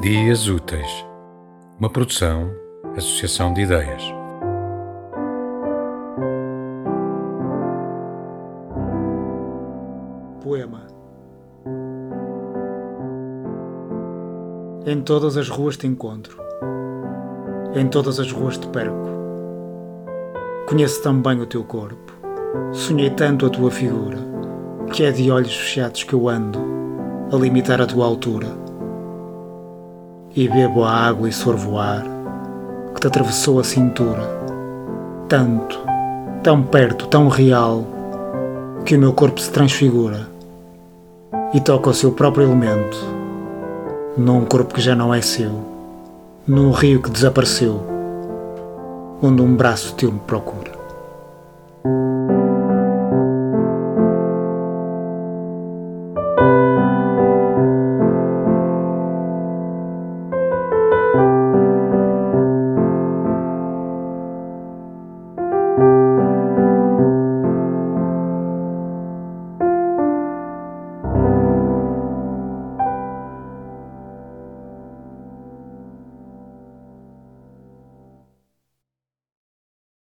Dias Úteis, uma produção, associação de ideias. Poema. Em todas as ruas te encontro, em todas as ruas te perco. Conheço tão bem o teu corpo, sonhei tanto a tua figura, que é de olhos fechados que eu ando a limitar a tua altura e bebo a água e sorvo o ar que te atravessou a cintura. Tanto, tão perto, tão real, que o meu corpo se transfigura e toca o seu próprio elemento, num corpo que já não é seu, num rio que desapareceu, onde um braço teu me procura.